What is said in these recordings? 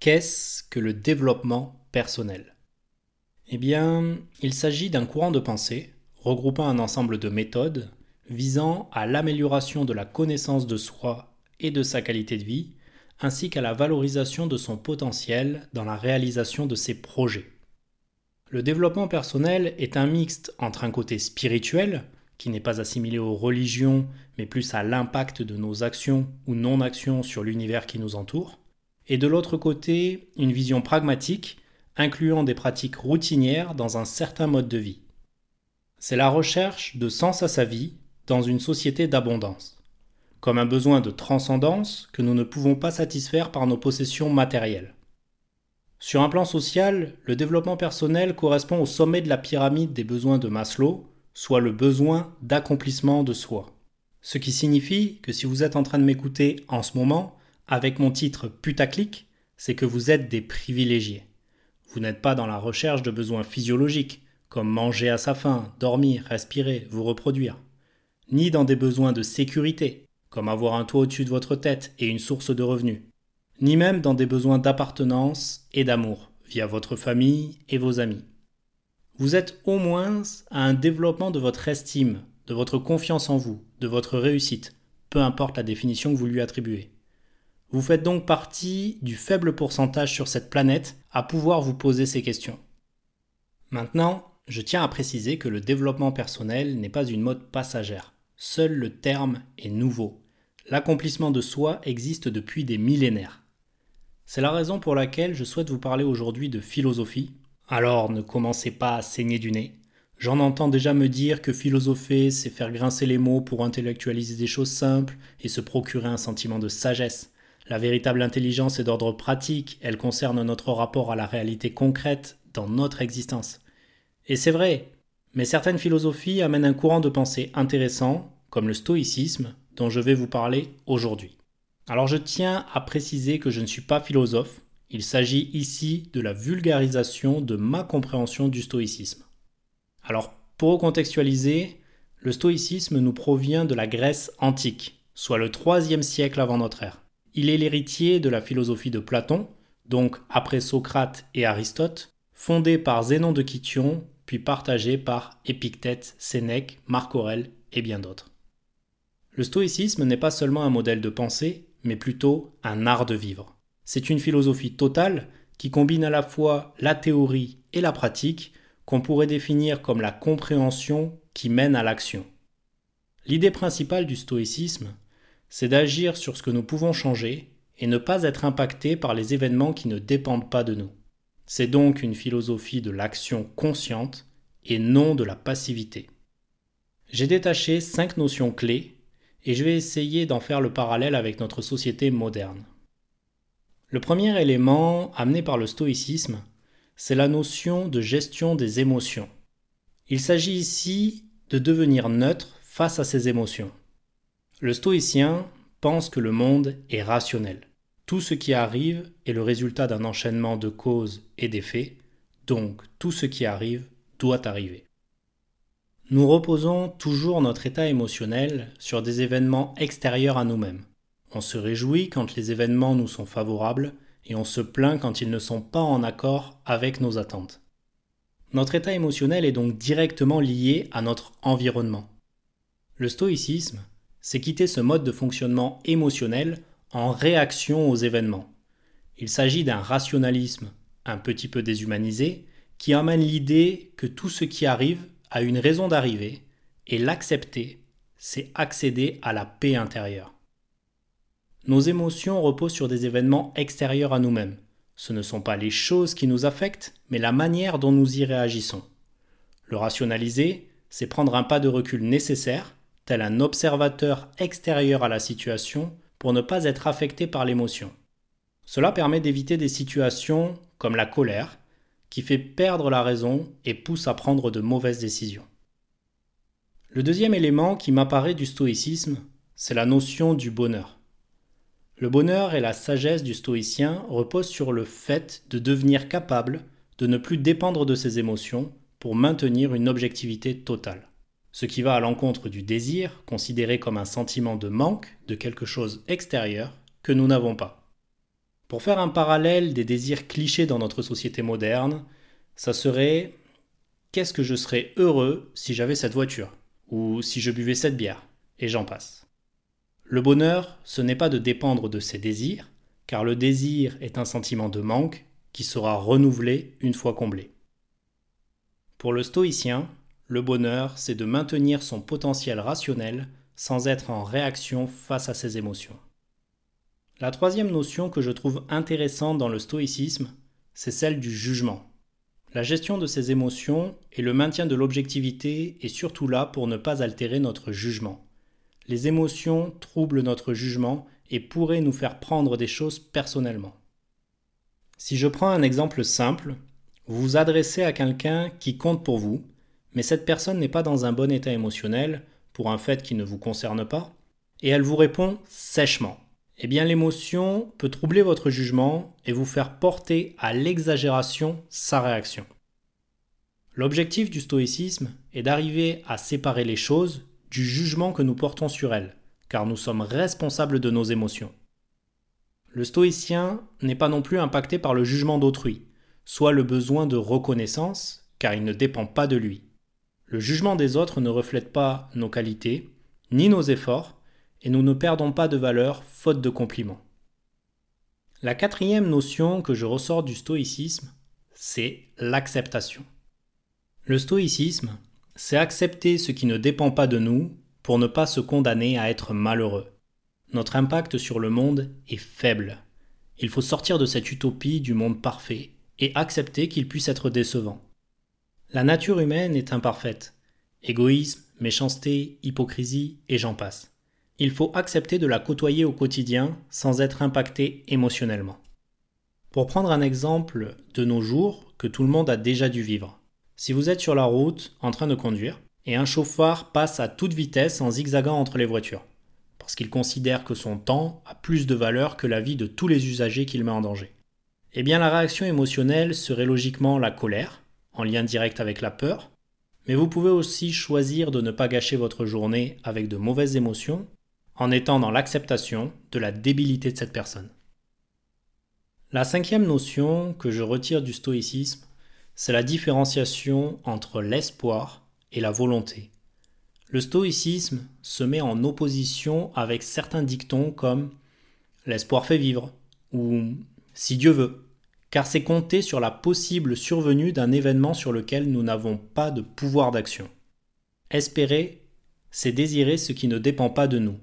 Qu'est-ce que le développement personnel? Eh bien, il s'agit d'un courant de pensée regroupant un ensemble de méthodes visant à l'amélioration de la connaissance de soi et de sa qualité de vie, ainsi qu'à la valorisation de son potentiel dans la réalisation de ses projets. Le développement personnel est un mixte entre un côté spirituel, qui n'est pas assimilé aux religions, mais plus à l'impact de nos actions ou non-actions sur l'univers qui nous entoure, et de l'autre côté, une vision pragmatique, incluant des pratiques routinières dans un certain mode de vie. C'est la recherche de sens à sa vie dans une société d'abondance, comme un besoin de transcendance que nous ne pouvons pas satisfaire par nos possessions matérielles. Sur un plan social, le développement personnel correspond au sommet de la pyramide des besoins de Maslow, soit le besoin d'accomplissement de soi. Ce qui signifie que si vous êtes en train de m'écouter en ce moment, avec mon titre putaclic, c'est que vous êtes des privilégiés. Vous n'êtes pas dans la recherche de besoins physiologiques, comme manger à sa faim, dormir, respirer, vous reproduire, ni dans des besoins de sécurité, comme avoir un toit au-dessus de votre tête et une source de revenus, ni même dans des besoins d'appartenance et d'amour, via votre famille et vos amis. Vous êtes au moins à un développement de votre estime, de votre confiance en vous, de votre réussite, peu importe la définition que vous lui attribuez. Vous faites donc partie du faible pourcentage sur cette planète à pouvoir vous poser ces questions. Maintenant, je tiens à préciser que le développement personnel n'est pas une mode passagère. Seul le terme est nouveau. L'accomplissement de soi existe depuis des millénaires. C'est la raison pour laquelle je souhaite vous parler aujourd'hui de philosophie. Alors ne commencez pas à saigner du nez. J'en entends déjà me dire que philosopher, c'est faire grincer les mots pour intellectualiser des choses simples et se procurer un sentiment de sagesse. La véritable intelligence est d'ordre pratique, elle concerne notre rapport à la réalité concrète dans notre existence. Et c'est vrai, mais certaines philosophies amènent un courant de pensée intéressant, comme le stoïcisme, dont je vais vous parler aujourd'hui. Alors je tiens à préciser que je ne suis pas philosophe, il s'agit ici de la vulgarisation de ma compréhension du stoïcisme. Alors pour recontextualiser, le stoïcisme nous provient de la Grèce antique, soit le 3 siècle avant notre ère. Il est l'héritier de la philosophie de Platon, donc après Socrate et Aristote, fondée par Zénon de Kition, puis partagée par Épictète, Sénèque, Marc Aurèle et bien d'autres. Le stoïcisme n'est pas seulement un modèle de pensée, mais plutôt un art de vivre. C'est une philosophie totale qui combine à la fois la théorie et la pratique qu'on pourrait définir comme la compréhension qui mène à l'action. L'idée principale du stoïcisme, c'est d'agir sur ce que nous pouvons changer et ne pas être impacté par les événements qui ne dépendent pas de nous. C'est donc une philosophie de l'action consciente et non de la passivité. J'ai détaché cinq notions clés et je vais essayer d'en faire le parallèle avec notre société moderne. Le premier élément amené par le stoïcisme, c'est la notion de gestion des émotions. Il s'agit ici de devenir neutre face à ses émotions. Le stoïcien pense que le monde est rationnel. Tout ce qui arrive est le résultat d'un enchaînement de causes et d'effets, donc tout ce qui arrive doit arriver. Nous reposons toujours notre état émotionnel sur des événements extérieurs à nous-mêmes. On se réjouit quand les événements nous sont favorables et on se plaint quand ils ne sont pas en accord avec nos attentes. Notre état émotionnel est donc directement lié à notre environnement. Le stoïcisme c'est quitter ce mode de fonctionnement émotionnel en réaction aux événements. Il s'agit d'un rationalisme un petit peu déshumanisé qui emmène l'idée que tout ce qui arrive a une raison d'arriver et l'accepter, c'est accéder à la paix intérieure. Nos émotions reposent sur des événements extérieurs à nous-mêmes. Ce ne sont pas les choses qui nous affectent, mais la manière dont nous y réagissons. Le rationaliser, c'est prendre un pas de recul nécessaire tel un observateur extérieur à la situation pour ne pas être affecté par l'émotion. Cela permet d'éviter des situations comme la colère, qui fait perdre la raison et pousse à prendre de mauvaises décisions. Le deuxième élément qui m'apparaît du stoïcisme, c'est la notion du bonheur. Le bonheur et la sagesse du stoïcien reposent sur le fait de devenir capable de ne plus dépendre de ses émotions pour maintenir une objectivité totale ce qui va à l'encontre du désir, considéré comme un sentiment de manque de quelque chose extérieur que nous n'avons pas. Pour faire un parallèle des désirs clichés dans notre société moderne, ça serait qu'est-ce que je serais heureux si j'avais cette voiture ou si je buvais cette bière? Et j'en passe. Le bonheur, ce n'est pas de dépendre de ses désirs, car le désir est un sentiment de manque qui sera renouvelé une fois comblé. Pour le stoïcien, le bonheur, c'est de maintenir son potentiel rationnel sans être en réaction face à ses émotions. La troisième notion que je trouve intéressante dans le stoïcisme, c'est celle du jugement. La gestion de ses émotions et le maintien de l'objectivité est surtout là pour ne pas altérer notre jugement. Les émotions troublent notre jugement et pourraient nous faire prendre des choses personnellement. Si je prends un exemple simple, vous vous adressez à quelqu'un qui compte pour vous, mais cette personne n'est pas dans un bon état émotionnel pour un fait qui ne vous concerne pas, et elle vous répond sèchement eh bien l'émotion peut troubler votre jugement et vous faire porter à l'exagération sa réaction. L'objectif du stoïcisme est d'arriver à séparer les choses du jugement que nous portons sur elles, car nous sommes responsables de nos émotions. Le stoïcien n'est pas non plus impacté par le jugement d'autrui, soit le besoin de reconnaissance, car il ne dépend pas de lui. Le jugement des autres ne reflète pas nos qualités, ni nos efforts, et nous ne perdons pas de valeur faute de compliments. La quatrième notion que je ressors du stoïcisme, c'est l'acceptation. Le stoïcisme, c'est accepter ce qui ne dépend pas de nous pour ne pas se condamner à être malheureux. Notre impact sur le monde est faible. Il faut sortir de cette utopie du monde parfait et accepter qu'il puisse être décevant. La nature humaine est imparfaite. Égoïsme, méchanceté, hypocrisie et j'en passe il faut accepter de la côtoyer au quotidien sans être impacté émotionnellement. Pour prendre un exemple de nos jours que tout le monde a déjà dû vivre. Si vous êtes sur la route en train de conduire et un chauffard passe à toute vitesse en zigzagant entre les voitures, parce qu'il considère que son temps a plus de valeur que la vie de tous les usagers qu'il met en danger. Eh bien la réaction émotionnelle serait logiquement la colère, en lien direct avec la peur, mais vous pouvez aussi choisir de ne pas gâcher votre journée avec de mauvaises émotions en étant dans l'acceptation de la débilité de cette personne. La cinquième notion que je retire du stoïcisme, c'est la différenciation entre l'espoir et la volonté. Le stoïcisme se met en opposition avec certains dictons comme l'espoir fait vivre ou si Dieu veut, car c'est compter sur la possible survenue d'un événement sur lequel nous n'avons pas de pouvoir d'action. Espérer, c'est désirer ce qui ne dépend pas de nous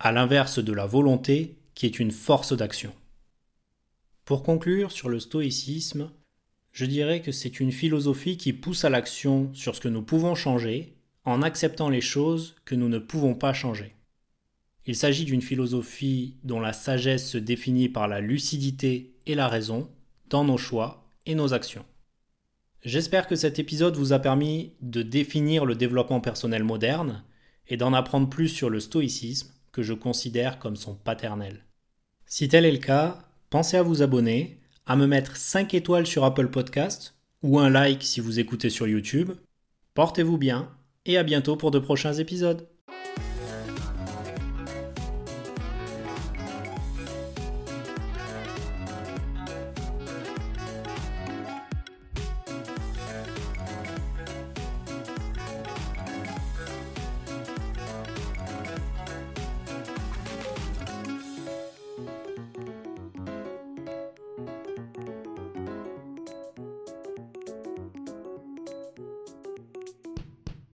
à l'inverse de la volonté qui est une force d'action. Pour conclure sur le stoïcisme, je dirais que c'est une philosophie qui pousse à l'action sur ce que nous pouvons changer en acceptant les choses que nous ne pouvons pas changer. Il s'agit d'une philosophie dont la sagesse se définit par la lucidité et la raison dans nos choix et nos actions. J'espère que cet épisode vous a permis de définir le développement personnel moderne et d'en apprendre plus sur le stoïcisme que je considère comme son paternel. Si tel est le cas, pensez à vous abonner, à me mettre 5 étoiles sur Apple Podcast ou un like si vous écoutez sur YouTube. Portez-vous bien et à bientôt pour de prochains épisodes.